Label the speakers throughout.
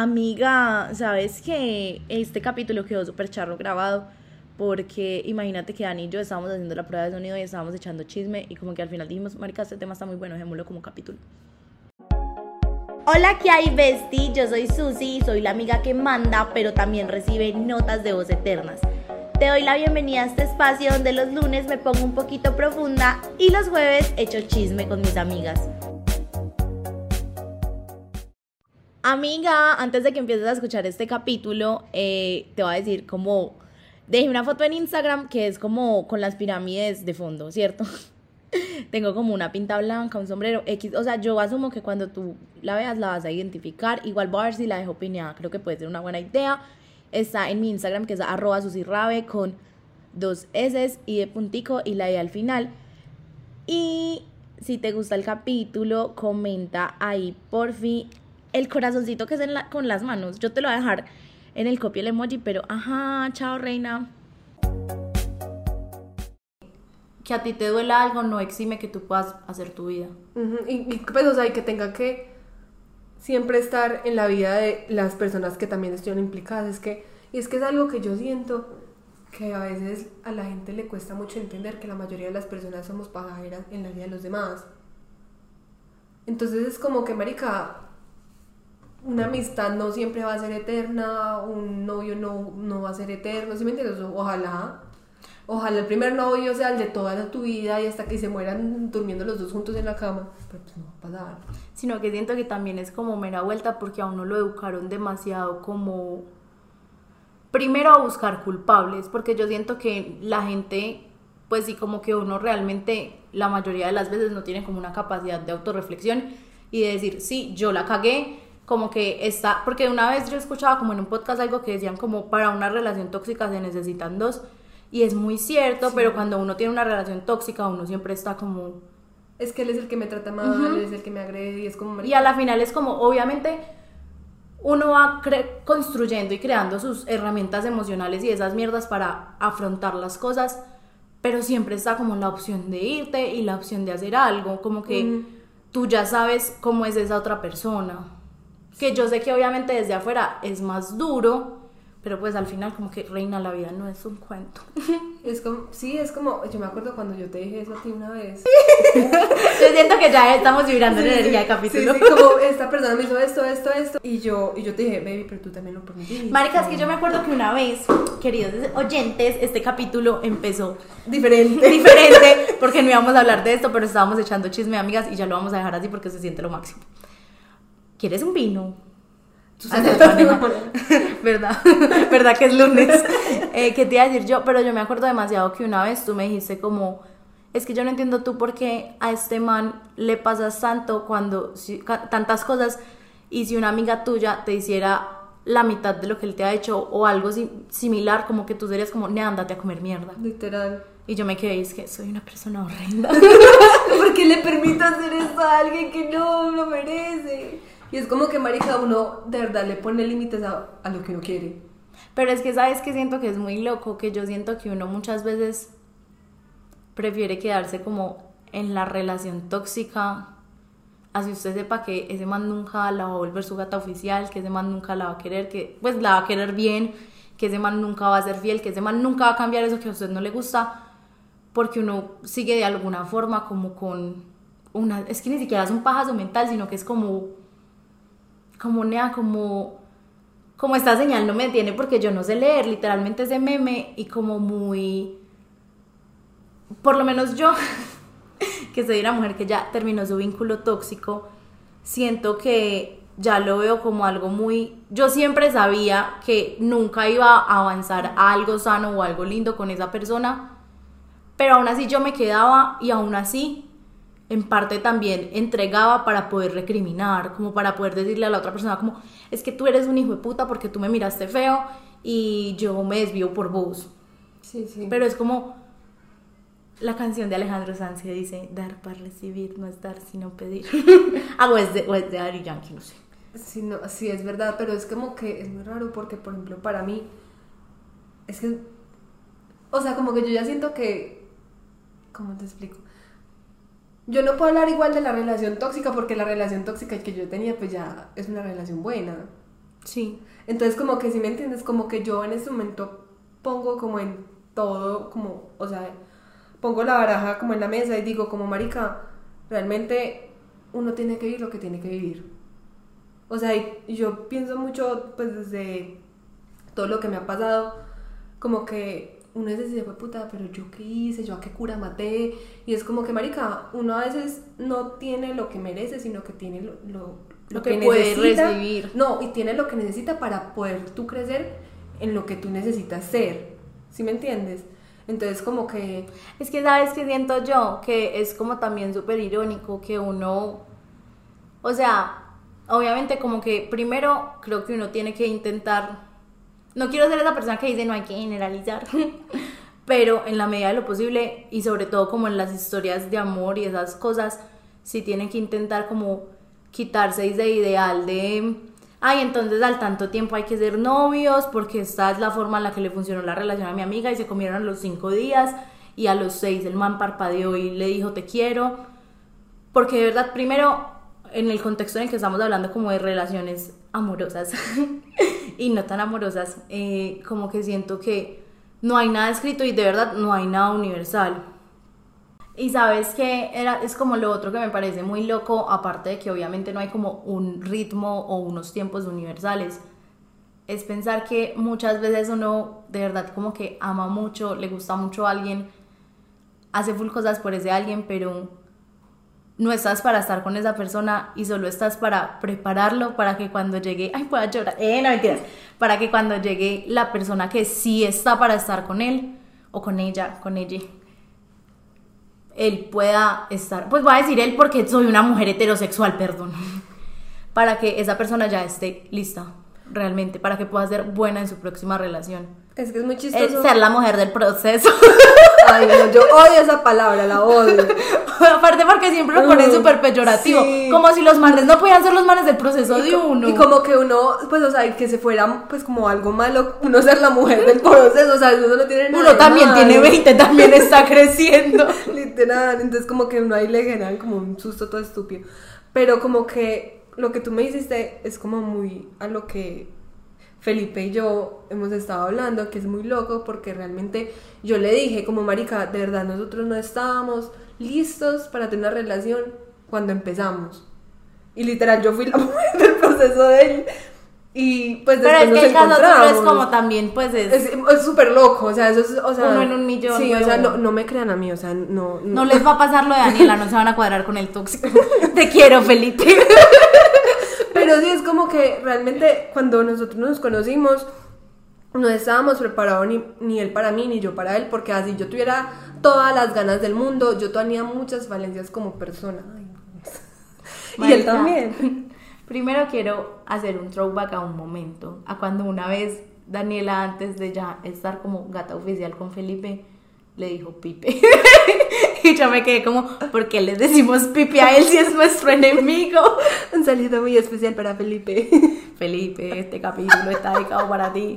Speaker 1: Amiga, ¿sabes que este capítulo quedó súper charro grabado? Porque imagínate que Dani y yo estábamos haciendo la prueba de sonido y estábamos echando chisme y como que al final dijimos, marica, este tema está muy bueno, dejémoslo como capítulo. Hola, ¿qué hay, Besti? Yo soy Susi, soy la amiga que manda, pero también recibe notas de voz eternas. Te doy la bienvenida a este espacio donde los lunes me pongo un poquito profunda y los jueves echo chisme con mis amigas. Amiga, antes de que empieces a escuchar este capítulo, eh, te voy a decir como dejé una foto en Instagram que es como con las pirámides de fondo, ¿cierto? Tengo como una pinta blanca, un sombrero X. O sea, yo asumo que cuando tú la veas la vas a identificar. Igual voy a ver si la dejo opinión. Creo que puede ser una buena idea. Está en mi Instagram que es arroba susirabe con dos S y de puntico y la E al final. Y si te gusta el capítulo, comenta ahí por fin el corazoncito que es en la, con las manos. Yo te lo voy a dejar en el copia el emoji, pero ajá, chao reina. Que a ti te duela algo no exime que tú puedas hacer tu vida.
Speaker 2: y, y, pues, o sea, y que tenga que siempre estar en la vida de las personas que también estén implicadas. Es que, y es que es algo que yo siento que a veces a la gente le cuesta mucho entender que la mayoría de las personas somos pasajeras en la vida de los demás. Entonces es como que, marica, una amistad no siempre va a ser eterna, un novio no, no va a ser eterno, ¿sí me entiendes? Ojalá, ojalá el primer novio sea el de toda tu vida y hasta que se mueran durmiendo los dos juntos en la cama, pero pues no va a pasar.
Speaker 1: Sino que siento que también es como mera vuelta porque a uno lo educaron demasiado como primero a buscar culpables, porque yo siento que la gente, pues sí, como que uno realmente la mayoría de las veces no tiene como una capacidad de autorreflexión y de decir, sí, yo la cagué, como que está, porque una vez yo escuchaba como en un podcast algo que decían como para una relación tóxica se necesitan dos, y es muy cierto, pero cuando uno tiene una relación tóxica uno siempre está como...
Speaker 2: Es que él es el que me trata mal, él es el que me agrede y es como...
Speaker 1: Y a la final es como, obviamente, uno va construyendo y creando sus herramientas emocionales y esas mierdas para afrontar las cosas, pero siempre está como la opción de irte y la opción de hacer algo, como que tú ya sabes cómo es esa otra persona que yo sé que obviamente desde afuera es más duro, pero pues al final como que reina la vida no es un cuento.
Speaker 2: Es como, sí, es como, yo me acuerdo cuando yo te dije eso a ti una vez.
Speaker 1: yo siento que ya estamos vibrando en energía de capítulo.
Speaker 2: Sí, como esta persona me hizo esto, esto, esto. Y yo, y yo te dije, baby, pero tú también lo permitiste.
Speaker 1: Marica, es que yo me acuerdo que una vez, queridos oyentes, este capítulo empezó
Speaker 2: diferente.
Speaker 1: Diferente, porque no íbamos a hablar de esto, pero estábamos echando chisme, amigas, y ya lo vamos a dejar así porque se siente lo máximo. ¿Quieres un vino? ¿Verdad? ¿Verdad que es lunes? Eh, ¿Qué te iba a decir yo? Pero yo me acuerdo demasiado que una vez tú me dijiste como, es que yo no entiendo tú por qué a este man le pasas tanto cuando, tantas cosas, y si una amiga tuya te hiciera la mitad de lo que él te ha hecho o algo similar, como que tú serías como, ne, andate a comer mierda.
Speaker 2: Literal.
Speaker 1: Y yo me quedé, es que soy una persona horrenda.
Speaker 2: ¿Por qué le permito hacer esto a alguien que no lo merece? Y es como que, marica, uno de verdad le pone límites a, a lo que uno quiere.
Speaker 1: Pero es que, ¿sabes que Siento que es muy loco, que yo siento que uno muchas veces prefiere quedarse como en la relación tóxica, así usted sepa que ese man nunca la va a volver su gata oficial, que ese man nunca la va a querer, que pues la va a querer bien, que ese man nunca va a ser fiel, que ese man nunca va a cambiar eso que a usted no le gusta, porque uno sigue de alguna forma como con una, es que ni siquiera es un pajazo mental, sino que es como como nea, como, como esta señal no me tiene porque yo no sé leer, literalmente ese meme y como muy, por lo menos yo, que soy una mujer que ya terminó su vínculo tóxico, siento que ya lo veo como algo muy, yo siempre sabía que nunca iba a avanzar a algo sano o algo lindo con esa persona, pero aún así yo me quedaba y aún así en parte también entregaba para poder recriminar, como para poder decirle a la otra persona como, es que tú eres un hijo de puta porque tú me miraste feo y yo me desvío por vos.
Speaker 2: Sí, sí.
Speaker 1: Pero es como la canción de Alejandro Sanz que dice, dar para recibir, no es dar sino pedir. ah, o es de, o es de Ari Yankee, no sé.
Speaker 2: Sí, no, sí, es verdad, pero es como que es muy raro porque, por ejemplo, para mí, es que, o sea, como que yo ya siento que, ¿cómo te explico? Yo no puedo hablar igual de la relación tóxica porque la relación tóxica que yo tenía pues ya es una relación buena.
Speaker 1: Sí.
Speaker 2: Entonces, como que si me entiendes, como que yo en este momento pongo como en todo, como, o sea, pongo la baraja como en la mesa y digo, como marica, realmente uno tiene que vivir lo que tiene que vivir. O sea, y yo pienso mucho, pues desde todo lo que me ha pasado, como que uno es decir, puta, pero yo qué hice, yo a qué cura maté, y es como que, marica, uno a veces no tiene lo que merece, sino que tiene lo, lo,
Speaker 1: Lo que puede recibir.
Speaker 2: No, y tiene lo que necesita para poder tú crecer en lo que tú necesitas ser, ¿sí me entiendes? Entonces como que...
Speaker 1: Es que sabes que siento yo que es como también súper irónico que uno, o sea, obviamente como que primero creo que uno tiene que intentar, no quiero ser esa persona que dice no hay que generalizar, pero en la medida de lo posible y sobre todo como en las historias de amor y esas cosas, sí tienen que intentar como quitarse ese ideal de, ay, entonces al tanto tiempo hay que ser novios porque esta es la forma en la que le funcionó la relación a mi amiga y se comieron los cinco días y a los seis el man parpadeó y le dijo te quiero. Porque de verdad, primero, en el contexto en el que estamos hablando como de relaciones amorosas y no tan amorosas, eh, como que siento que no hay nada escrito y de verdad no hay nada universal. Y sabes que es como lo otro que me parece muy loco, aparte de que obviamente no hay como un ritmo o unos tiempos universales, es pensar que muchas veces uno de verdad como que ama mucho, le gusta mucho a alguien, hace full cosas por ese alguien, pero no estás para estar con esa persona y solo estás para prepararlo para que cuando llegue, ay, pueda llorar, eh, no mentiras, para que cuando llegue la persona que sí está para estar con él o con ella, con ella, él pueda estar, pues voy a decir él porque soy una mujer heterosexual, perdón, para que esa persona ya esté lista, realmente, para que pueda ser buena en su próxima relación.
Speaker 2: Es que es muy
Speaker 1: Es
Speaker 2: chistoso.
Speaker 1: ser la mujer del proceso.
Speaker 2: Ay, no, yo odio esa palabra, la odio.
Speaker 1: Aparte porque siempre lo ponen
Speaker 2: Mm,
Speaker 1: súper peyorativo.
Speaker 2: sí.
Speaker 1: Como si los manes no pudieran ser los manes del proceso de uno.
Speaker 2: Y como que uno, pues, o sea, que se fuera, pues, como algo malo, uno ser la mujer del proceso, o sea, eso no tiene nada
Speaker 1: uno también tiene 20, también está creciendo.
Speaker 2: Literal, entonces como que uno ahí le generan como un susto todo estúpido. Pero como que lo que tú me hiciste es como muy a lo que Felipe y yo hemos estado hablando, que es muy loco porque realmente yo le dije como marica, de verdad nosotros no estábamos listos para tener una relación cuando empezamos. Y literal yo fui la mujer del proceso de él. Y pues
Speaker 1: Pero
Speaker 2: después
Speaker 1: es que el
Speaker 2: nos
Speaker 1: caso tuyo es como también, pues es.
Speaker 2: Es súper loco, o sea, eso es, o sea...
Speaker 1: Uno en un millón,
Speaker 2: Sí, o sea, no, no me crean a mí, o sea, no...
Speaker 1: no les va a pasar lo de Daniela, no se van a cuadrar con el tóxico. Te quiero, Felipe.
Speaker 2: Pero sí, es como que realmente cuando nosotros nos conocimos, no estábamos preparados ni, ni él para mí, ni yo para él, porque así yo tuviera todas las ganas del mundo, yo tenía muchas falencias como persona. Ay, y él también.
Speaker 1: Primero quiero hacer un throwback a un momento, a cuando una vez Daniela, antes de ya estar como gata oficial con Felipe, le dijo Pipe. y yo me quedé como, ¿por qué le decimos Pipe a él si es nuestro enemigo?
Speaker 2: Un saludo muy especial para Felipe.
Speaker 1: Felipe, este capítulo está dedicado para ti.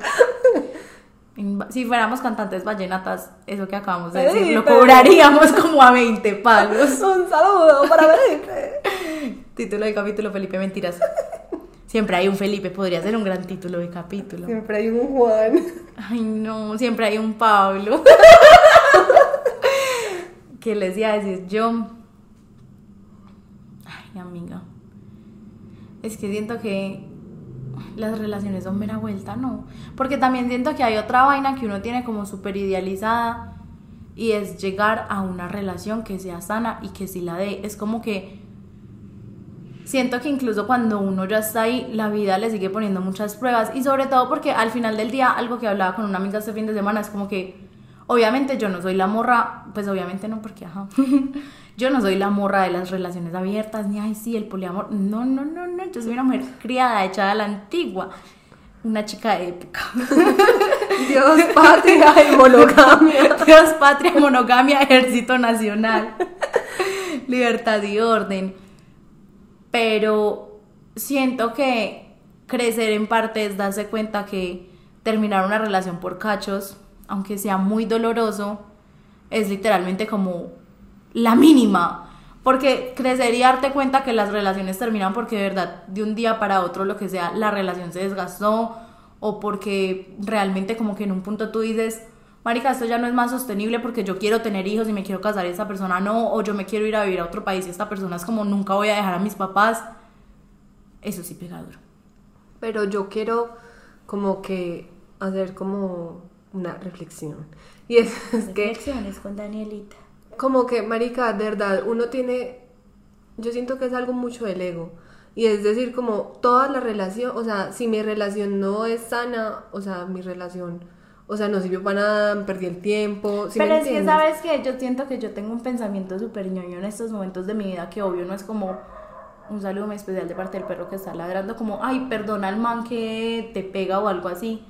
Speaker 1: Si fuéramos cantantes vallenatas, eso que acabamos de decir, lo cobraríamos como a 20 palos.
Speaker 2: Un saludo para Felipe.
Speaker 1: Título de capítulo, Felipe Mentiras. Siempre hay un Felipe, podría ser un gran título de capítulo.
Speaker 2: Siempre hay un Juan.
Speaker 1: Ay, no, siempre hay un Pablo. ¿Qué les iba a decir yo? Ay, amiga. Es que siento que las relaciones son mera vuelta, ¿no? Porque también siento que hay otra vaina que uno tiene como súper idealizada y es llegar a una relación que sea sana y que sí la dé. Es como que siento que incluso cuando uno ya está ahí, la vida le sigue poniendo muchas pruebas y sobre todo porque al final del día, algo que hablaba con una amiga este fin de semana es como que, obviamente yo no soy la morra, pues obviamente no porque, ajá, yo no soy la morra de las relaciones abiertas, ni, ay, sí, el poliamor, no, no, no, no, yo soy una mujer criada, echada a la antigua, una chica de época.
Speaker 2: Dios, patria y monogamia.
Speaker 1: Dios, patria, monogamia, ejército nacional, libertad y orden. Pero siento que crecer en parte es darse cuenta que terminar una relación por cachos, aunque sea muy doloroso, es literalmente como la mínima. Porque crecer y darte cuenta que las relaciones terminan porque de verdad de un día para otro lo que sea, la relación se desgastó o porque realmente como que en un punto tú dices, marica, esto ya no es más sostenible porque yo quiero tener hijos y me quiero casar y esta persona no, o yo me quiero ir a vivir a otro país y esta persona es como nunca voy a dejar a mis papás. Eso sí pega duro.
Speaker 2: Pero yo quiero como que hacer como una reflexión. Y es, es que
Speaker 1: Reflexiones con Danielita.
Speaker 2: como que, marica, de verdad, uno tiene, yo siento que es algo mucho del ego. Y es decir, como toda la relación, o sea, si mi relación no es sana, o sea, mi relación, o sea, no sirvió para nada, perdí el tiempo. ¿sí me
Speaker 1: Pero es que? ¿sabes que Yo siento que yo tengo un pensamiento súper ñoño en estos momentos de mi vida que obvio no es como un saludo muy especial de parte del perro que está ladrando, como, ay, perdona al man que te pega o algo así.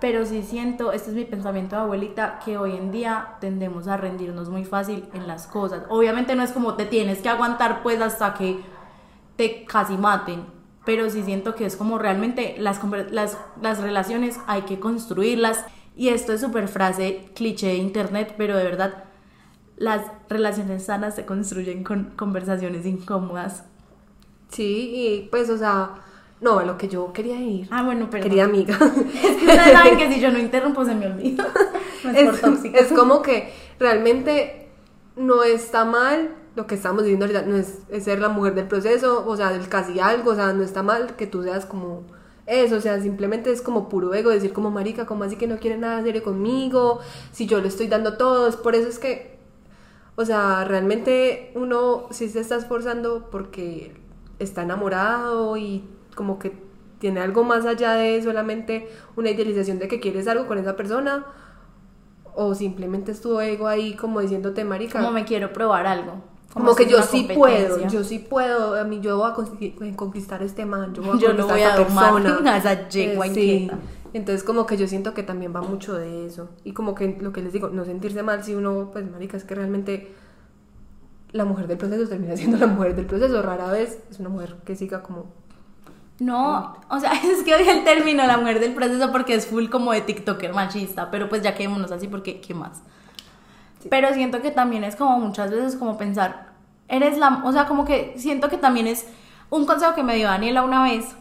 Speaker 1: Pero sí siento, este es mi pensamiento de abuelita, que hoy en día tendemos a rendirnos muy fácil en las cosas. Obviamente no es como te tienes que aguantar pues hasta que te casi maten, pero sí siento que es como realmente las, las, las relaciones hay que construirlas. Y esto es súper frase cliché de internet, pero de verdad las relaciones sanas se construyen con conversaciones incómodas.
Speaker 2: Sí, y pues, o sea, no, a lo que yo quería ir.
Speaker 1: Ah, bueno, pero
Speaker 2: Querida amiga.
Speaker 1: ustedes saben que si yo no interrumpo se me olvida. No es, por
Speaker 2: es,
Speaker 1: tóxica.
Speaker 2: es como que realmente no está mal lo que estamos diciendo ahorita, no es, ser la mujer del proceso, o sea, del casi algo, o sea, no está mal que tú seas como eso, o sea, simplemente es como puro ego, decir como marica, como así que no quiere nada serio conmigo, si yo le estoy dando todo, es por eso es que, o sea, realmente uno sí se está esforzando porque está enamorado y como que tiene algo más allá de solamente una idealización de que quieres algo con esa persona o simplemente es tu ego ahí como diciéndote marica
Speaker 1: Como me quiero probar algo.
Speaker 2: Como que yo sí puedo yo sí puedo a mí yo voy a conquistar, a este man yo voy a
Speaker 1: Yo lo voy
Speaker 2: a
Speaker 1: a
Speaker 2: persona.
Speaker 1: esa yegua
Speaker 2: Eh, sí. entonces como que yo siento que también va mucho de eso. Y como que lo que les digo no sentirse mal si uno pues marica es que realmente la mujer del proceso termina siendo la mujer del proceso. Rara vez es una mujer que siga como
Speaker 1: No, o sea, es que odio el término la mujer del proceso porque es full como de TikToker machista, pero pues ya quedémonos así porque ¿qué más? Pero siento que también es como muchas veces como pensar, eres la, o sea, como que siento que también es un consejo que me dio Daniela una vez,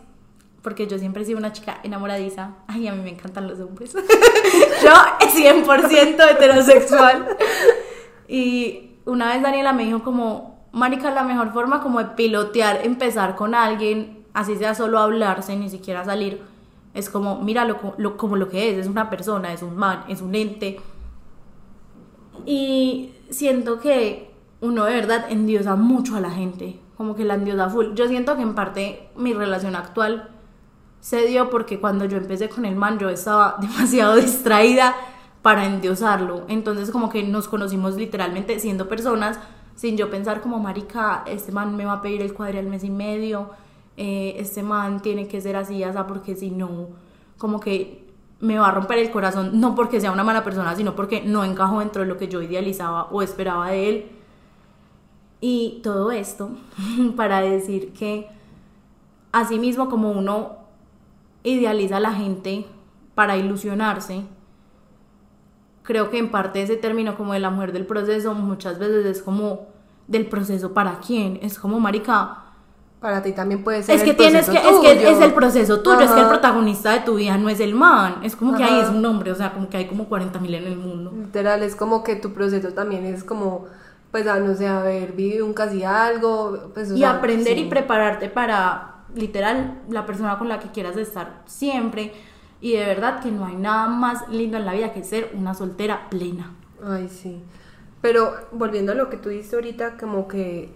Speaker 1: porque yo siempre he sido una chica enamoradiza. Ay, a mí me encantan los hombres. yo 100% heterosexual. Y una vez Daniela me dijo como, marica, la mejor forma como de pilotear, empezar con alguien, así sea solo hablarse, ni siquiera salir, es como, míralo co- lo- como lo que es, es una persona, es un man, es un ente. Y siento que uno de verdad endiosa mucho a la gente, como que la endiosa full. Yo siento que en parte mi relación actual se dio porque cuando yo empecé con el man yo estaba demasiado distraída para endiosarlo. Entonces como que nos conocimos literalmente siendo personas sin yo pensar como marica, este man me va a pedir el cuadre al mes y medio, eh, este man tiene que ser así, así, porque si no, como que me va a romper el corazón, no porque sea una mala persona, sino porque no encajo dentro de lo que yo idealizaba o esperaba de él. Y todo esto para decir que asimismo como uno idealiza a la gente para ilusionarse, creo que en parte ese término como de la mujer del proceso muchas veces es como del proceso para quién, es como marica,
Speaker 2: para ti también puede ser
Speaker 1: es que
Speaker 2: el
Speaker 1: tienes que, es que es el proceso tuyo, es que el protagonista de tu vida no es el man, es como que ahí es un hombre, o sea, como que hay como 40 mil en el mundo.
Speaker 2: Literal, es como que tu proceso también es como, pues, a no sé, haber vivido un casi algo, pues, o
Speaker 1: y
Speaker 2: sea,
Speaker 1: aprender
Speaker 2: sí.
Speaker 1: y prepararte para literal la persona con la que quieras estar siempre y de verdad que no hay nada más lindo en la vida que ser una soltera plena.
Speaker 2: Ay, sí. Pero volviendo a lo que tú dices ahorita, como que,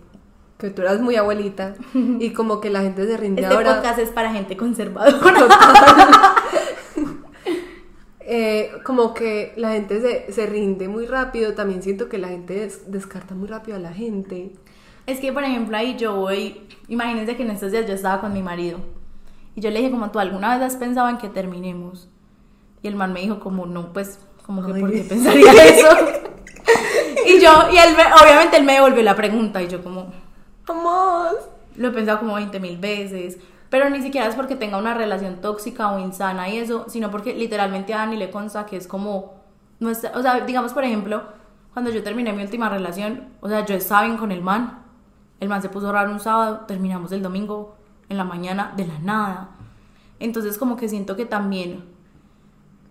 Speaker 2: que tú eras muy abuelita y como que la gente se rinde
Speaker 1: Este
Speaker 2: ahora.
Speaker 1: podcast es para gente conservadora.
Speaker 2: Eh, como que la gente se, se rinde muy rápido, también siento que la gente des- descarta muy rápido a la gente.
Speaker 1: Es que, por ejemplo, ahí yo voy, imagínense que en estos días yo estaba con mi marido y yo le dije como tú alguna vez has pensado en que terminemos y el man me dijo como no, pues como que
Speaker 2: Ay.
Speaker 1: por qué pensaría eso y yo, y él me- obviamente él me devolvió la pregunta y yo como
Speaker 2: ¡Vamos!
Speaker 1: lo he pensado como 20 mil veces, pero ni siquiera es porque tenga una relación tóxica o insana y eso, sino porque literalmente a Dani le consta que es como, nuestra, o sea, digamos por ejemplo, cuando yo terminé mi última relación, o sea, yo estaba bien con el man, el man se puso raro un sábado, terminamos el domingo en la mañana de la nada. Entonces como que siento que también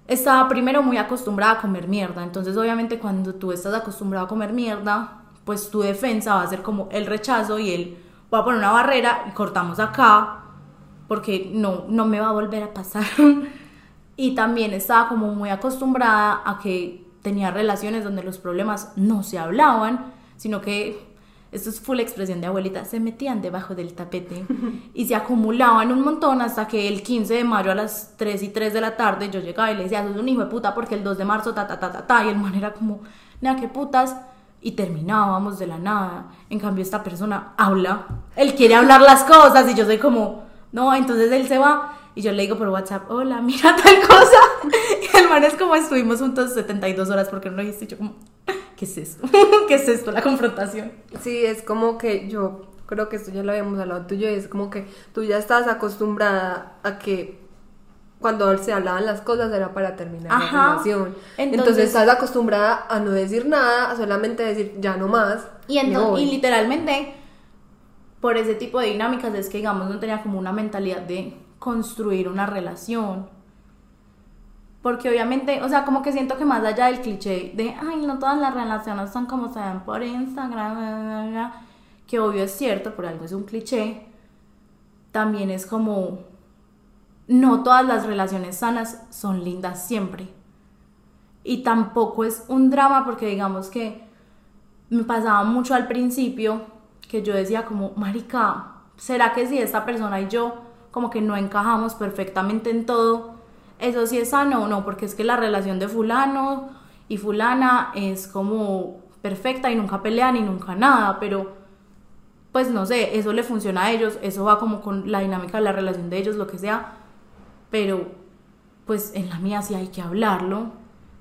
Speaker 1: estaba primero muy acostumbrada a comer mierda. Entonces obviamente cuando tú estás acostumbrado a comer mierda, pues tu defensa va a ser como el rechazo y el voy a poner una barrera y cortamos acá porque no, no me va a volver a pasar. y también estaba como muy acostumbrada a que tenía relaciones donde los problemas no se hablaban, sino que esto es full expresión de abuelita, se metían debajo del tapete y se acumulaban un montón hasta que el 15 de mayo a las 3 y 3 de la tarde yo llegaba y le decía, sos un hijo de puta porque el 2 de marzo ta ta ta ta ta y el man era como, nada, qué putas y terminábamos de la nada. En cambio esta persona habla, él quiere hablar las cosas y yo soy como, no, entonces él se va y yo le digo por WhatsApp, hola, mira tal cosa. Y el man es como, estuvimos juntos 72 horas porque no lo dijiste. yo como, ¿qué es esto? ¿Qué es esto? La confrontación.
Speaker 2: Sí, es como que yo creo que esto ya lo habíamos hablado tú y es como que tú ya estás acostumbrada a que cuando se hablaban las cosas era para terminar la relación. Entonces, estás acostumbrada a no decir nada, a solamente decir ya no más.
Speaker 1: Y, y literalmente, por ese tipo de dinámicas es que, digamos, no tenía como una mentalidad de construir una relación. Porque obviamente, o sea, como que siento que más allá del cliché de, ay, no todas las relaciones son como se ven por Instagram, que obvio es cierto, por algo es un cliché, también es como, no todas las relaciones sanas son lindas siempre. Y tampoco es un drama porque digamos que me pasaba mucho al principio que yo decía como, marica, ¿será que si esta persona y yo como que no encajamos perfectamente en todo, eso sí es sano o no, porque es que la relación de fulano y fulana es como perfecta y nunca pelean y nunca nada, pero pues no sé, eso le funciona a ellos, eso va como con la dinámica de la relación de ellos, lo que sea, pero pues en la mía sí hay que hablarlo,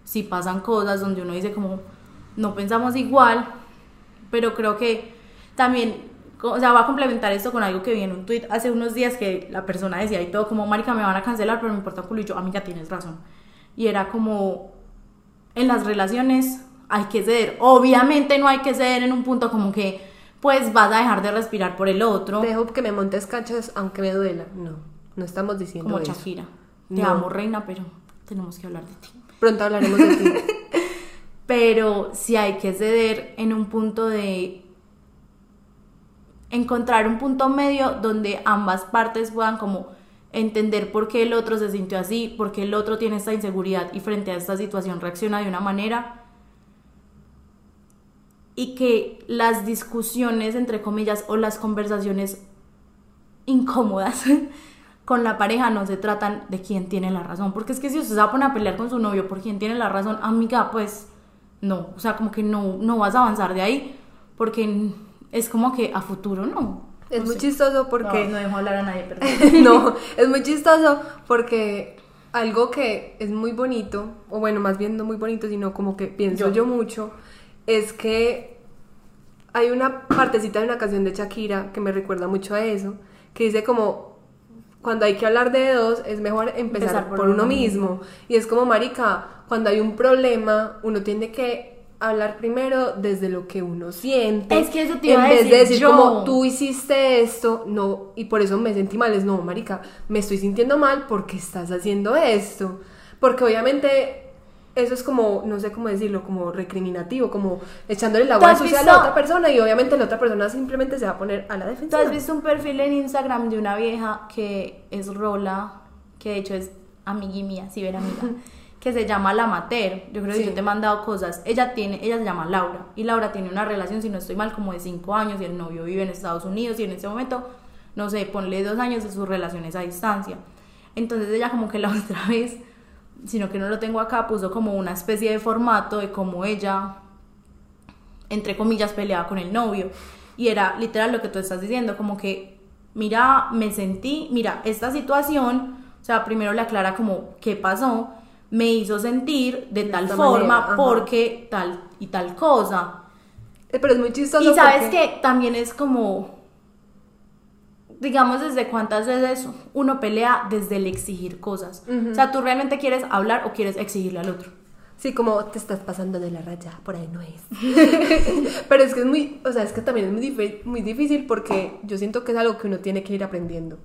Speaker 1: si pasan cosas donde uno dice como no pensamos igual, pero creo que también o sea, va a complementar esto con algo que vi en un tweet hace unos días que la persona decía y todo como, marica, me van a cancelar, pero me importa un culo. Y yo, amiga, tienes razón. Y era como, en las relaciones hay que ceder. Obviamente no hay que ceder en un punto como que, pues vas a dejar de respirar por el otro.
Speaker 2: Dejo que me montes cachas aunque me duela. No, no estamos diciendo
Speaker 1: como Shakira. Te amo, reina, pero tenemos que hablar de ti.
Speaker 2: Pronto hablaremos de ti.
Speaker 1: pero si hay que ceder en un punto de encontrar un punto medio donde ambas partes puedan como entender por qué el otro se sintió así, por qué el otro tiene esta inseguridad y frente a esta situación reacciona de una manera y que las discusiones, entre comillas, o las conversaciones incómodas con la pareja no se tratan de quién tiene la razón, porque es que si usted se va a poner a pelear con su novio por quién tiene la razón, amiga, pues no, o sea, como que no, no vas a avanzar de ahí, porque es como que a futuro no.
Speaker 2: Es muy chistoso porque...
Speaker 1: No, no dejo hablar a nadie, perdón.
Speaker 2: no, es muy chistoso porque algo que es muy bonito, o bueno, más bien no muy bonito, sino como que pienso yo, mucho, es que hay una partecita de una canción de Shakira que me recuerda mucho a eso, que dice como, cuando hay que hablar de dos, es mejor empezar, por, uno, mismo. Y es como, marica, cuando hay un problema, uno tiene que hablar primero desde lo que uno siente.
Speaker 1: Es que eso te iba
Speaker 2: En
Speaker 1: vez
Speaker 2: de decir como tú hiciste esto, no, y por eso me sentí mal, es no, marica, me estoy sintiendo mal porque estás haciendo esto. Porque obviamente eso es como, no sé cómo decirlo, como recriminativo, como echándole la agua sucia a la otra persona y obviamente la otra persona simplemente se va a poner a la defensa.
Speaker 1: ¿Tú has visto un perfil en Instagram de una vieja que es Rola, que de hecho es amigui mía, si ven amiga? que se llama La Mater. Yo creo que yo te he mandado cosas. Ella tiene, ella se llama Laura y Laura tiene una relación, si no estoy mal, como de cinco años y el novio vive en Estados Unidos y en ese momento, no sé, ponle dos años de sus relaciones a distancia. Entonces ella como que la otra vez, sino que no lo tengo acá, puso como una especie de formato de cómo ella, entre comillas, peleaba con el novio. Y era literal lo que tú estás diciendo, como que, mira, me sentí, mira, esta situación, o sea, primero le aclara como qué pasó me hizo sentir de, tal forma porque tal y tal cosa.
Speaker 2: Eh, pero es muy chistoso.
Speaker 1: Y sabes que también es como, digamos, desde cuántas veces uno pelea desde el exigir cosas. O sea, tú realmente quieres hablar o quieres exigirle al otro.
Speaker 2: Sí, como te estás pasando de la raya, por ahí no es. Pero es que es muy, o sea, es que también es muy, muy difícil porque yo siento que es algo que uno tiene que ir aprendiendo.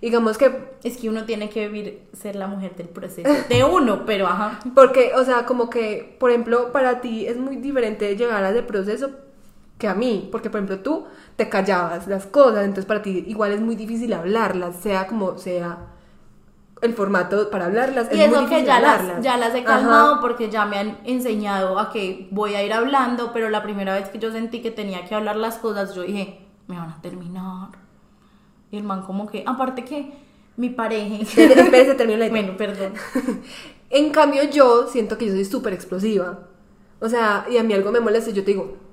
Speaker 2: Digamos que,
Speaker 1: Es que uno tiene que vivir, ser la mujer del proceso. De uno, pero ajá.
Speaker 2: porque, o sea, como que, por ejemplo, para ti es muy diferente llegar a ese proceso que a mí, porque, por ejemplo, tú te callabas las cosas, entonces para ti igual es muy difícil hablarlas, sea como sea el formato para hablarlas.
Speaker 1: Y
Speaker 2: es muy
Speaker 1: eso que
Speaker 2: difícil
Speaker 1: ya las, ya las he
Speaker 2: Ajá.
Speaker 1: calmado porque ya me han enseñado a que voy a ir hablando, pero la primera vez que yo sentí que tenía que hablar las cosas, yo dije, me van a terminar. Y el man como que, aparte que mi pareja...
Speaker 2: Espérese, termino la
Speaker 1: bueno, perdón.
Speaker 2: En cambio, yo siento que yo soy súper explosiva. O sea, y a mí algo me molesta y yo te digo.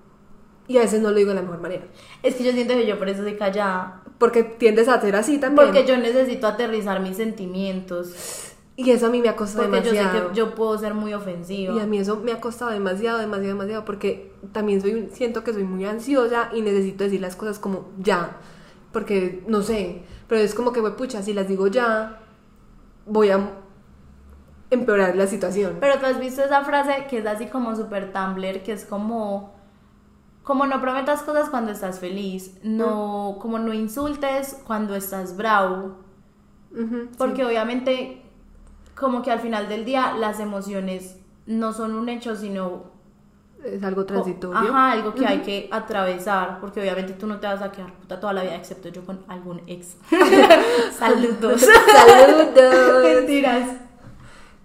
Speaker 2: Y a veces no lo digo de la mejor manera.
Speaker 1: Es que yo siento que yo por eso soy callada.
Speaker 2: Porque tiendes a ser así también.
Speaker 1: Porque yo necesito aterrizar mis sentimientos.
Speaker 2: Y eso a mí me ha costado
Speaker 1: Porque yo sé
Speaker 2: demasiado.
Speaker 1: que yo puedo ser muy ofensiva.
Speaker 2: Y a mí eso me ha costado demasiado, demasiado, demasiado. Porque también soy, siento que soy muy ansiosa y necesito decir las cosas como ya. Porque no sé. Pero es como que, pucha, si las digo ya, voy a empeorar la situación.
Speaker 1: Pero tú has visto esa frase que es así como super Tumblr, que es como, como no prometas cosas cuando estás feliz, no, como no insultes cuando estás bravo,
Speaker 2: Ujú,
Speaker 1: porque obviamente como que al final del día las emociones no son un hecho, sino
Speaker 2: Es algo transitorio.
Speaker 1: Ajá, algo que hay que atravesar, porque obviamente tú no te vas a quedar puta toda la vida, excepto yo con algún ex. Saludos.
Speaker 2: Saludos.
Speaker 1: Mentiras.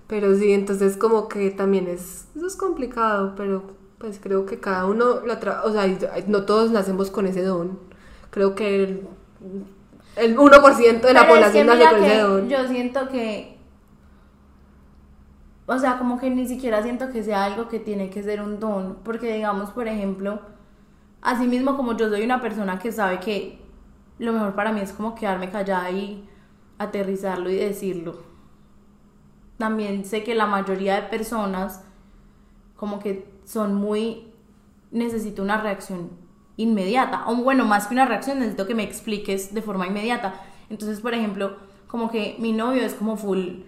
Speaker 2: Pero sí, entonces como que también es, eso es complicado, pero pues creo que cada uno, lo atra- o sea, no todos nacemos con ese don. Creo que el, el 1% de la
Speaker 1: Pero es que
Speaker 2: población nace
Speaker 1: mira
Speaker 2: con ese don.
Speaker 1: Yo siento que. O sea, como que ni siquiera siento que sea algo que tiene que ser un don. Porque, digamos, por ejemplo, así mismo como yo soy una persona que sabe que lo mejor para mí es como quedarme callada y aterrizarlo y decirlo. También sé que la mayoría de personas, como que son muy. Necesito una reacción inmediata. O bueno, más que una reacción, necesito que me expliques de forma inmediata. Entonces, por ejemplo, como que mi novio es como full.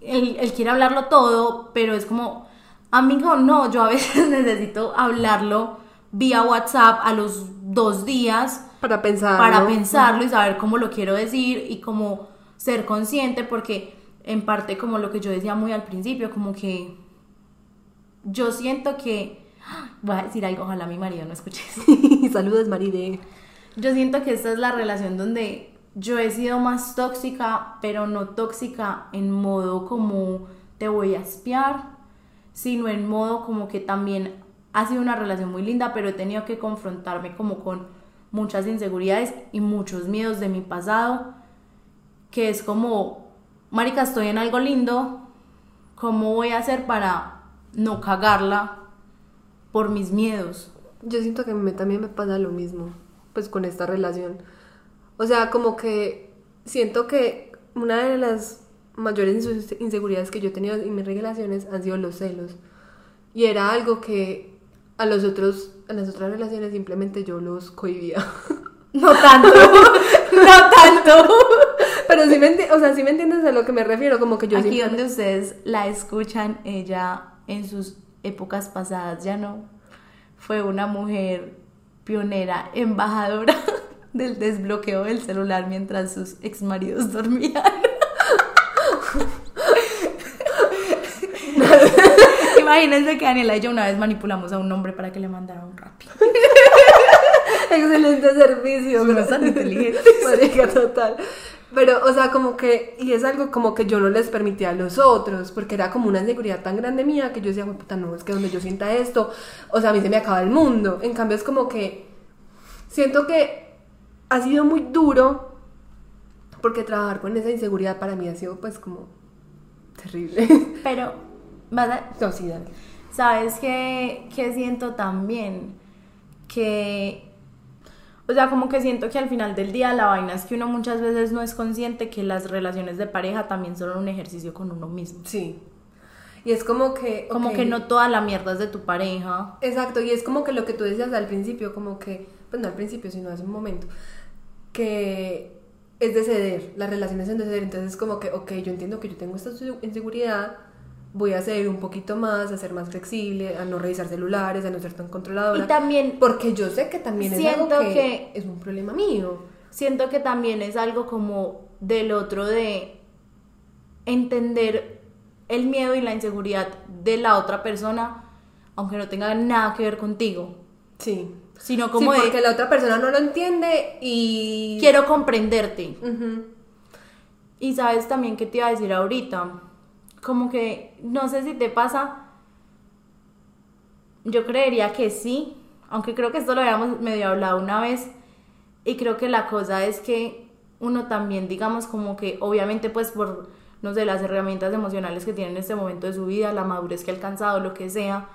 Speaker 1: Él, él quiere hablarlo todo, pero es como. Amigo, no, yo a veces necesito hablarlo vía WhatsApp a los dos días
Speaker 2: Para pensar.
Speaker 1: para pensarlo y saber cómo lo quiero decir y cómo ser consciente porque en parte como lo que yo decía muy al principio como que yo siento que voy a decir algo ojalá mi marido no escuche.
Speaker 2: Saludos, Maride.
Speaker 1: yo siento que esta es la relación donde yo he sido más tóxica pero no tóxica en modo como te voy a espiar sino en modo como que también ha sido una relación muy linda pero he tenido que confrontarme como con muchas inseguridades y muchos miedos de mi pasado que es como, marica, estoy en algo lindo, ¿cómo voy a hacer para no cagarla por mis miedos?
Speaker 2: Yo siento que a mí también me pasa lo mismo, pues con esta relación. O sea, como que siento que una de las mayores inse- inseguridades que yo he tenido en mis relaciones han sido los celos. Y era algo que a los otros, a las otras relaciones simplemente yo los cohibía.
Speaker 1: No tanto, no tanto.
Speaker 2: Pero sí me, enti- o sea, sí me entiendes a lo que me refiero, como que yo
Speaker 1: Aquí
Speaker 2: siempre-
Speaker 1: donde ustedes la escuchan, ella en sus épocas pasadas ya no. Fue una mujer pionera, embajadora del desbloqueo del celular mientras sus exmaridos dormían. Imagínense que Daniela y yo una vez manipulamos a un hombre para que le mandara un rap.
Speaker 2: Excelente servicio. Pero-
Speaker 1: bastante inteligentes.
Speaker 2: Marica, total. Pero, o sea, como que, y es algo como que yo no les permitía a los otros, porque era como una inseguridad tan grande mía que yo decía, "Güey, puta, no, es que donde yo sienta esto, o sea, a mí se me acaba el mundo. En cambio, es como que siento que ha sido muy duro, porque trabajar con esa inseguridad para mí ha sido, pues, como terrible.
Speaker 1: Pero, vas a,
Speaker 2: no, sí, dale.
Speaker 1: ¿Sabes qué, qué siento también? Que, o sea, como que siento que al final del día la vaina es que uno muchas veces no es consciente que las relaciones de pareja también son un ejercicio con uno mismo.
Speaker 2: Sí. Y es como que...
Speaker 1: Como que no toda la mierda es de tu pareja.
Speaker 2: Exacto, y es como que lo que tú decías al principio, como que, pues no al principio, sino hace un momento, que es de ceder, las relaciones son de ceder, entonces es como que, ok, yo entiendo que yo tengo esta inseguridad, voy a ceder un poquito más, a ser más flexible, a no revisar celulares, a no ser tan controladora.
Speaker 1: Y también
Speaker 2: porque yo sé que también es algo que,
Speaker 1: que-
Speaker 2: es un problema mío.
Speaker 1: siento que también es algo como del otro de entender el miedo y la inseguridad de la otra persona, aunque no tenga nada que ver contigo,
Speaker 2: Sí.
Speaker 1: sino como
Speaker 2: sí,
Speaker 1: de
Speaker 2: porque la otra persona no lo entiende y
Speaker 1: quiero comprenderte.
Speaker 2: Ujú.
Speaker 1: Y sabes también que te iba a decir ahorita, como que no sé si te pasa, yo creería que sí, aunque creo que esto lo habíamos medio hablado una vez, y creo que la cosa es que uno también, digamos, como que obviamente pues por, no sé, las herramientas emocionales que tiene en este momento de su vida, la madurez que ha alcanzado, lo que sea,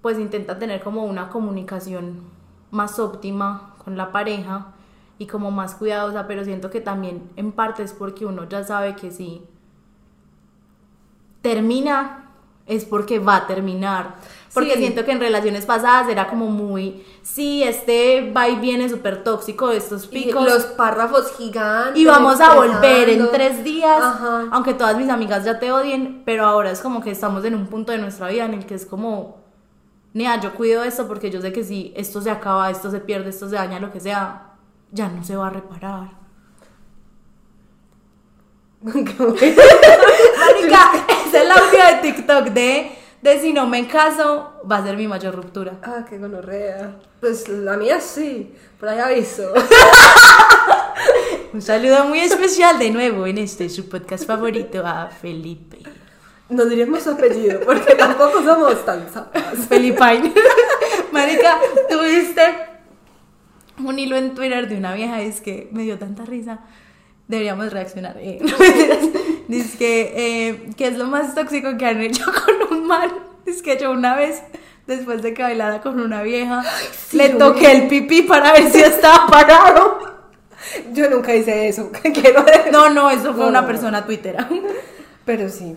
Speaker 1: pues intenta tener como una comunicación más óptima con la pareja y como más cuidadosa, pero siento que también en parte es porque uno ya sabe que si termina es porque va a terminar. Porque
Speaker 2: Sí.
Speaker 1: siento que en relaciones pasadas era como muy, sí, este va y viene súper tóxico de estos
Speaker 2: Y
Speaker 1: picos.
Speaker 2: los párrafos gigantes.
Speaker 1: Y vamos a volver en tres días,
Speaker 2: Ajá.
Speaker 1: aunque todas mis amigas ya te odien, pero ahora es como que estamos en un punto de nuestra vida en el que es como, Nea, yo cuido esto porque yo sé que si esto se acaba, esto se pierde, esto se daña, lo que sea, ya no se va a reparar. Marica, es el audio de TikTok de, de si no me caso, va a ser mi mayor ruptura.
Speaker 2: ah, qué gonorrea. Pues la mía sí, por ahí aviso.
Speaker 1: Un saludo muy especial de nuevo en este su podcast favorito a Felipe.
Speaker 2: No diríamos su apellido, porque tampoco somos tan zapas.
Speaker 1: Felipain. Marica, tuviste un hilo en Twitter de una vieja, es que me dio tanta risa. Deberíamos reaccionar. Eh. Dice que, eh, que es lo más tóxico que han hecho con un man. Es que yo una vez, después de que bailara con una vieja, le toqué el pipí para ver si estaba parado.
Speaker 2: Yo nunca hice eso, quiero decir.
Speaker 1: No, no, eso fue
Speaker 2: No,
Speaker 1: una
Speaker 2: no.
Speaker 1: persona tuitera.
Speaker 2: Pero sí.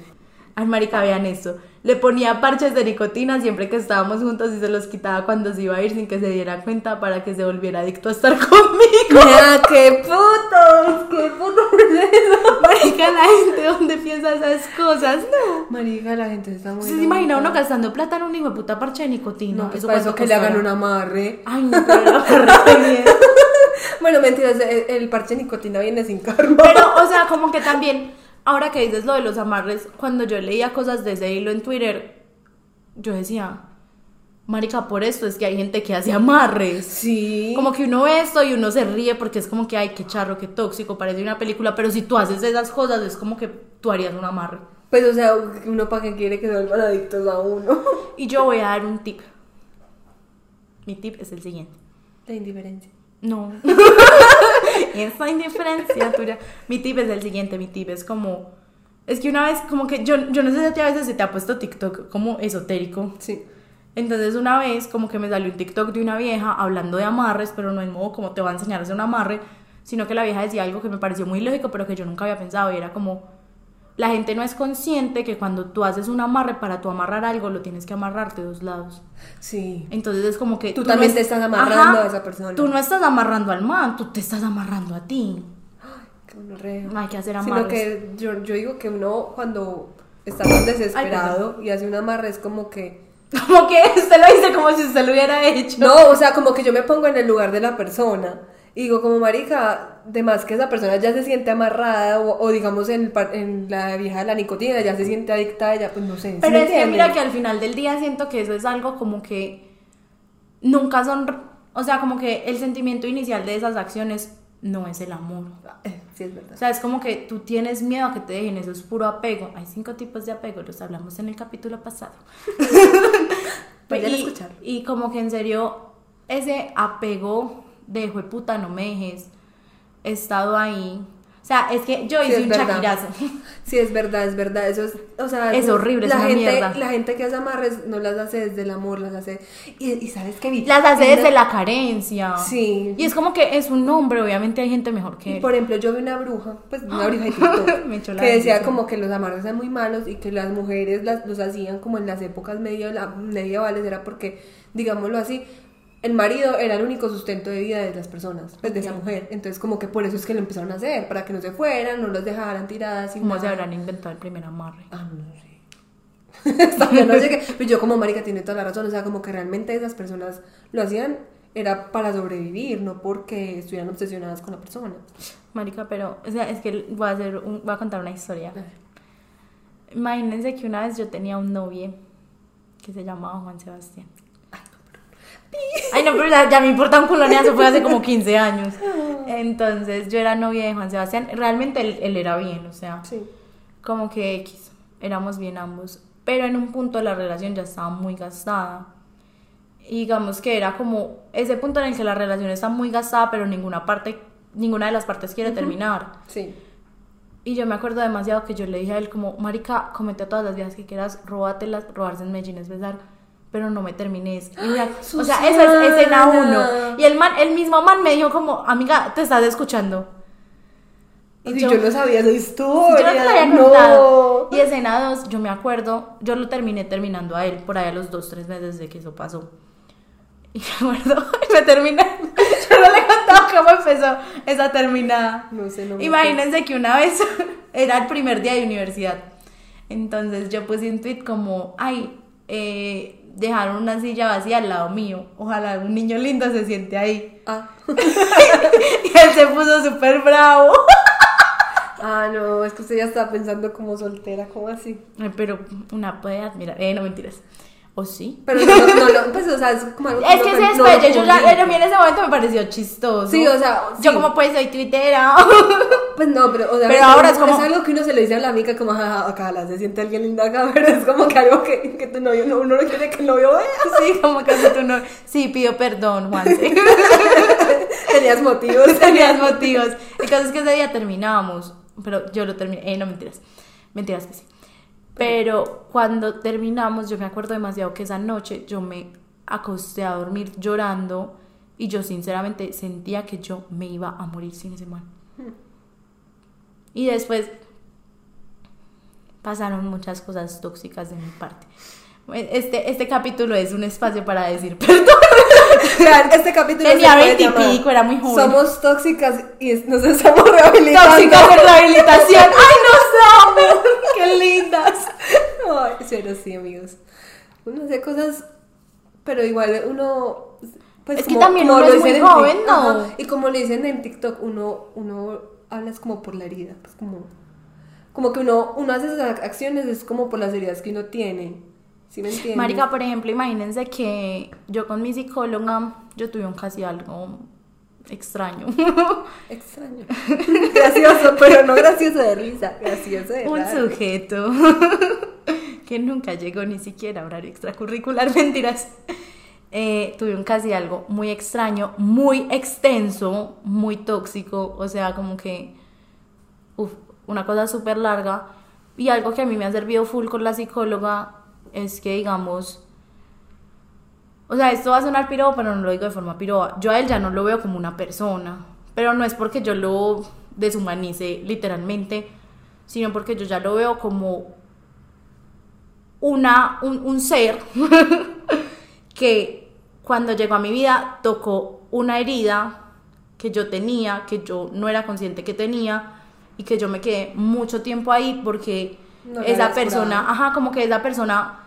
Speaker 1: Ay, marica, vean esto. Le ponía parches de nicotina siempre que estábamos juntos y se los quitaba cuando se iba a ir sin que se diera cuenta para que se volviera adicto a estar conmigo.
Speaker 2: Mira, qué putos, qué putos es eso.
Speaker 1: Marica, la gente donde piensa esas cosas, no.
Speaker 2: Marica, la gente está muy.
Speaker 1: ¿Se imagina uno gastando plata en un hijo de puta parche de nicotina?
Speaker 2: No, pues para eso
Speaker 1: cuánto
Speaker 2: que le hagan un amarre.
Speaker 1: Ay, no, pero lo miedo.
Speaker 2: Bueno, mentiras, el, el parche de nicotina viene sin karma.
Speaker 1: Pero, o sea, como que también, ahora que dices lo de los amarres, cuando yo leía cosas de ese hilo en Twitter, yo decía, marica, por esto es que hay gente que hace amarres.
Speaker 2: Sí.
Speaker 1: Como que uno ve esto y uno se ríe porque es como que, ay, qué charro, qué tóxico, parece una película, pero si tú haces esas cosas es como que tú harías un amarre.
Speaker 2: Pues, o sea, uno para qué quiere que se vuelvan adictos a uno.
Speaker 1: Y yo voy a dar un tip. Mi tip es el siguiente.
Speaker 2: La indiferencia.
Speaker 1: No. Esa indiferencia tuya. Mi tip es el siguiente, mi tip es como... Es que una vez, como que yo, yo no sé si a veces se te ha puesto TikTok como esotérico.
Speaker 2: Sí.
Speaker 1: Entonces una vez como que me salió un TikTok de una vieja hablando de amarres, pero no en modo como te va a enseñar a hacer un amarre, sino que la vieja decía algo que me pareció muy lógico, pero que yo nunca había pensado y era como, la gente no es consciente que cuando tú haces un amarre para tú amarrar algo, lo tienes que amarrar de dos lados.
Speaker 2: Sí.
Speaker 1: Entonces es como que...
Speaker 2: Tú
Speaker 1: no
Speaker 2: también
Speaker 1: es-
Speaker 2: te estás amarrando a esa persona.
Speaker 1: Tú no estás amarrando al man, tú te estás amarrando a ti.
Speaker 2: Qué gonorrea.
Speaker 1: No hay que hacer
Speaker 2: Sino
Speaker 1: amarres.
Speaker 2: que yo, yo digo que uno cuando está tan desesperado y hace un amarre es como que...
Speaker 1: Como que usted lo dice como si usted lo hubiera hecho.
Speaker 2: No, o sea, como que yo me pongo en el lugar de la persona. Y digo, como marica, de más que esa persona ya se siente amarrada o, o digamos en, el par- en la vieja de la nicotina ya se siente adicta a ella, pues no sé. ¿sí
Speaker 1: Pero es que mira que al final del día siento que eso es algo como que nunca son, o sea, como que el sentimiento inicial de esas acciones no es el amor.
Speaker 2: Eh, sí, es verdad.
Speaker 1: O sea, es como que tú tienes miedo a que te dejen, eso es puro apego. Hay cinco tipos de apego, los hablamos en el capítulo pasado.
Speaker 2: Vayan a
Speaker 1: y,
Speaker 2: escucharlo.
Speaker 1: y como que en serio, ese apego de puta, no me dejes, he estado ahí. O sea, es que yo hice un
Speaker 2: verdad.
Speaker 1: shakirazo.
Speaker 2: Sí, es verdad, es verdad. Eso es, o sea,
Speaker 1: Es horrible, es
Speaker 2: la
Speaker 1: una
Speaker 2: gente,
Speaker 1: mierda.
Speaker 2: La gente que hace amarres no las hace desde el amor, las hace. Y, y sabes qué vi.
Speaker 1: Las hace
Speaker 2: una-
Speaker 1: desde la carencia.
Speaker 2: Sí.
Speaker 1: Y es como que es un hombre, obviamente hay gente mejor que él.
Speaker 2: por ejemplo, yo vi una bruja, pues una bruja de TikTok,
Speaker 1: Me
Speaker 2: que decía como que los amarres eran muy malos y que las mujeres las, los hacían como en las épocas medio- medievales, era porque, digámoslo así, el marido era el único sustento de vida de las personas, pues de esa mujer. Entonces como que por eso es que lo empezaron a hacer, para que no se fueran, no los dejaran tiradas. sin
Speaker 1: ¿Cómo se habrán inventado el primer amarre?
Speaker 2: Ah, no sé. no. Pero yo como marica tiene toda la razón, o sea, como que realmente esas personas lo hacían era para sobrevivir, no porque estuvieran obsesionadas con la persona.
Speaker 1: Marica, pero, o sea, es que voy a, hacer un- voy a contar una historia. Imagínense que una vez yo tenía un novio que se llamaba Juan Sebastián. Ay, no, pero ya, ya me importa un culo, eso fue hace como 15 años. Entonces, yo era novia de Juan Sebastián. Realmente él, él era bien, o sea,
Speaker 2: Sí.
Speaker 1: como que X, éramos bien ambos. Pero en un punto la relación ya estaba muy gastada. Y digamos que era como ese punto en el que la relación está muy gastada, pero ninguna parte, ninguna de las partes quiere terminar.
Speaker 2: Sí.
Speaker 1: Y yo me acuerdo demasiado que yo le dije a él como, marica, comete todas las viejas que quieras, róbatelas, robarse en Medellín es besar, pero no me termines. Y mira, o sea, esa es escena uno. Y el man, el mismo man me dijo como, amiga, te estás escuchando.
Speaker 2: Y yo, no sabía esa
Speaker 1: Yo
Speaker 2: historia.
Speaker 1: no te la había
Speaker 2: no.
Speaker 1: contado. Y escena dos, yo me acuerdo, yo lo terminé terminando a él por ahí a los dos, tres meses de que eso pasó. Y me acuerdo, me terminé. Yo no le he contado cómo empezó esa terminada.
Speaker 2: No sé, no me
Speaker 1: Imagínense que una vez era el primer día de universidad. Entonces yo puse un tweet como, ay, eh, dejaron una silla vacía al lado mío. Ojalá un niño lindo se siente ahí.
Speaker 2: Ah.
Speaker 1: Y él se puso súper bravo.
Speaker 2: ah, no, es que usted ya estaba pensando como soltera, como así.
Speaker 1: Pero una puede admirar. Eh, no mentiras. ¿O sí?
Speaker 2: Pero no, no, no, pues, o sea, es como algo
Speaker 1: Es que
Speaker 2: no-
Speaker 1: se
Speaker 2: no lo
Speaker 1: yo ya, pero en ese momento me pareció chistoso.
Speaker 2: Sí, o sea,
Speaker 1: Yo como pues soy tuitera.
Speaker 2: Pues no, pero, o sea,
Speaker 1: Pero ahora es
Speaker 2: es,
Speaker 1: como-
Speaker 2: algo que uno se le dice a la amiga como, jaja, acá la se siente alguien lindo acá, pero es como que algo que, que tu novio, no, uno no quiere que el novio vea.
Speaker 1: Sí, como que si tú no... Sí, pido perdón, Juanse.
Speaker 2: Tenías motivos.
Speaker 1: Tenías motivos. El caso es que ese día terminábamos, pero yo lo terminé, eh, no mentiras, mentiras que sí. Pero cuando terminamos, yo me acuerdo demasiado que esa noche yo me acosté a dormir llorando y yo sinceramente sentía que yo me iba a morir sin ese man. Y después pasaron muchas cosas tóxicas de mi parte. Este, este capítulo es un espacio para decir perdón.
Speaker 2: Este capítulo
Speaker 1: Tenía
Speaker 2: se puede
Speaker 1: 20 y pico, era muy joven.
Speaker 2: Somos tóxicas y nos estamos rehabilitando.
Speaker 1: Tóxicas de rehabilitación. ¡Ay, nos amo! ¡Qué lindas!
Speaker 2: Ay, pero sí, amigos. Uno hace cosas, pero igual uno... Pues
Speaker 1: Es que también uno
Speaker 2: lo
Speaker 1: es muy
Speaker 2: en
Speaker 1: joven, ¿no?
Speaker 2: Ajá, Y como le dicen en TikTok, uno, uno hablas como por la herida. Pues como, como que uno, uno hace esas acciones, es como por las heridas que uno tiene. ¿Sí me entiendes?
Speaker 1: Marica, por ejemplo, imagínense que yo con mi psicóloga, yo tuve un casi algo extraño.
Speaker 2: Extraño. gracioso, pero no gracioso de risa. Gracioso de
Speaker 1: un
Speaker 2: raro.
Speaker 1: sujeto que nunca llegó ni siquiera a horario extracurricular, mentiras. Eh, tuve un casi algo muy extraño, muy extenso, muy tóxico, o sea, como que, uf, una cosa súper larga. Y algo que a mí me ha servido full con la psicóloga es que, digamos, o sea, esto va a sonar pirobo, pero no lo digo de forma piroba. Yo a él ya no lo veo como una persona, pero no es porque yo lo deshumanice literalmente, sino porque yo ya lo veo como una, un, un ser que cuando llegó a mi vida tocó una herida que yo tenía, que yo no era consciente que tenía y que yo me quedé mucho tiempo ahí porque
Speaker 2: No
Speaker 1: esa persona,
Speaker 2: curado.
Speaker 1: ajá, como que esa persona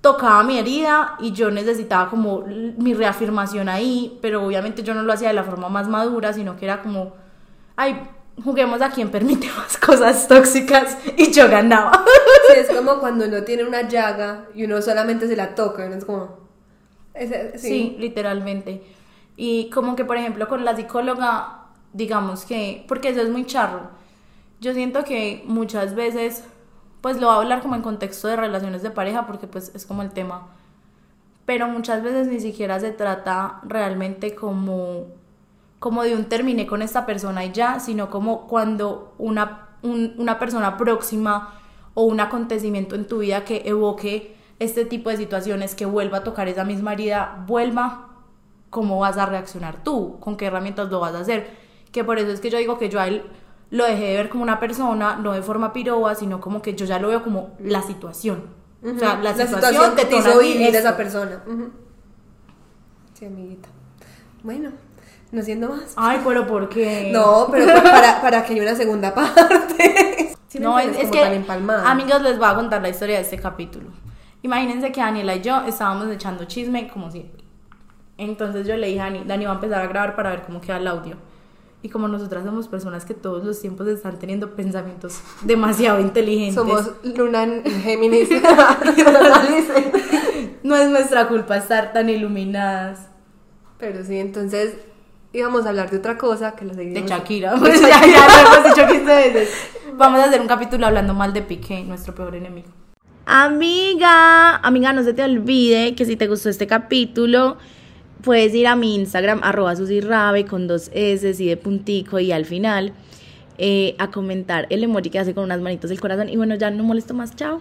Speaker 1: tocaba mi herida y yo necesitaba como mi reafirmación ahí, pero obviamente yo no lo hacía de la forma más madura, sino que era como, ay, juguemos a quien permite más cosas tóxicas y yo ganaba.
Speaker 2: Sí, es como cuando uno tiene una llaga y uno solamente se la toca. y uno es como. ese-
Speaker 1: Sí.
Speaker 2: sí.
Speaker 1: literalmente. Y como que, por ejemplo, con la psicóloga, digamos que, porque eso es muy charro, yo siento que muchas veces, pues lo voy a hablar como en contexto de relaciones de pareja, porque pues es como el tema, pero muchas veces ni siquiera se trata realmente como, como de un terminé con esta persona y ya, sino como cuando una, un- una persona próxima o un acontecimiento en tu vida que evoque este tipo de situaciones, que vuelva a tocar esa misma herida, vuelva, ¿cómo vas a reaccionar tú? ¿Con qué herramientas lo vas a hacer? Que por eso es que yo digo que yo a él lo dejé de ver como una persona, no de forma piroba, sino como que yo ya lo veo como la situación. O sea, la, situación,
Speaker 2: que te hizo vivir esa persona. Ujú. Sí, amiguita. Bueno, no siendo más.
Speaker 1: Ay, pero ¿por qué?
Speaker 2: No, pero para, para que haya una segunda parte. Sí
Speaker 1: no, es, que, amigos, les voy a contar la historia de este capítulo. Imagínense que Daniela y yo estábamos echando chisme como siempre. Entonces yo le dije a Dani, Dani va a empezar a grabar para ver cómo queda el audio. Y como nosotras somos personas que todos los tiempos están teniendo pensamientos demasiado inteligentes.
Speaker 2: Somos Luna en Géminis.
Speaker 1: no es nuestra culpa estar tan iluminadas.
Speaker 2: Pero sí, entonces íbamos a hablar de otra cosa que lo seguimos.
Speaker 1: De Shakira. Pues ya, ya lo hemos dicho 15 veces. Vamos a hacer un capítulo hablando mal de Piqué, nuestro peor enemigo. Amiga, amiga, no se te olvide que si te gustó este capítulo, puedes ir a mi Instagram, arroba susirabe con dos S y de puntico y al final eh, a comentar el emoji que hace con unas manitos del corazón. Y bueno, ya no molesto más, chao.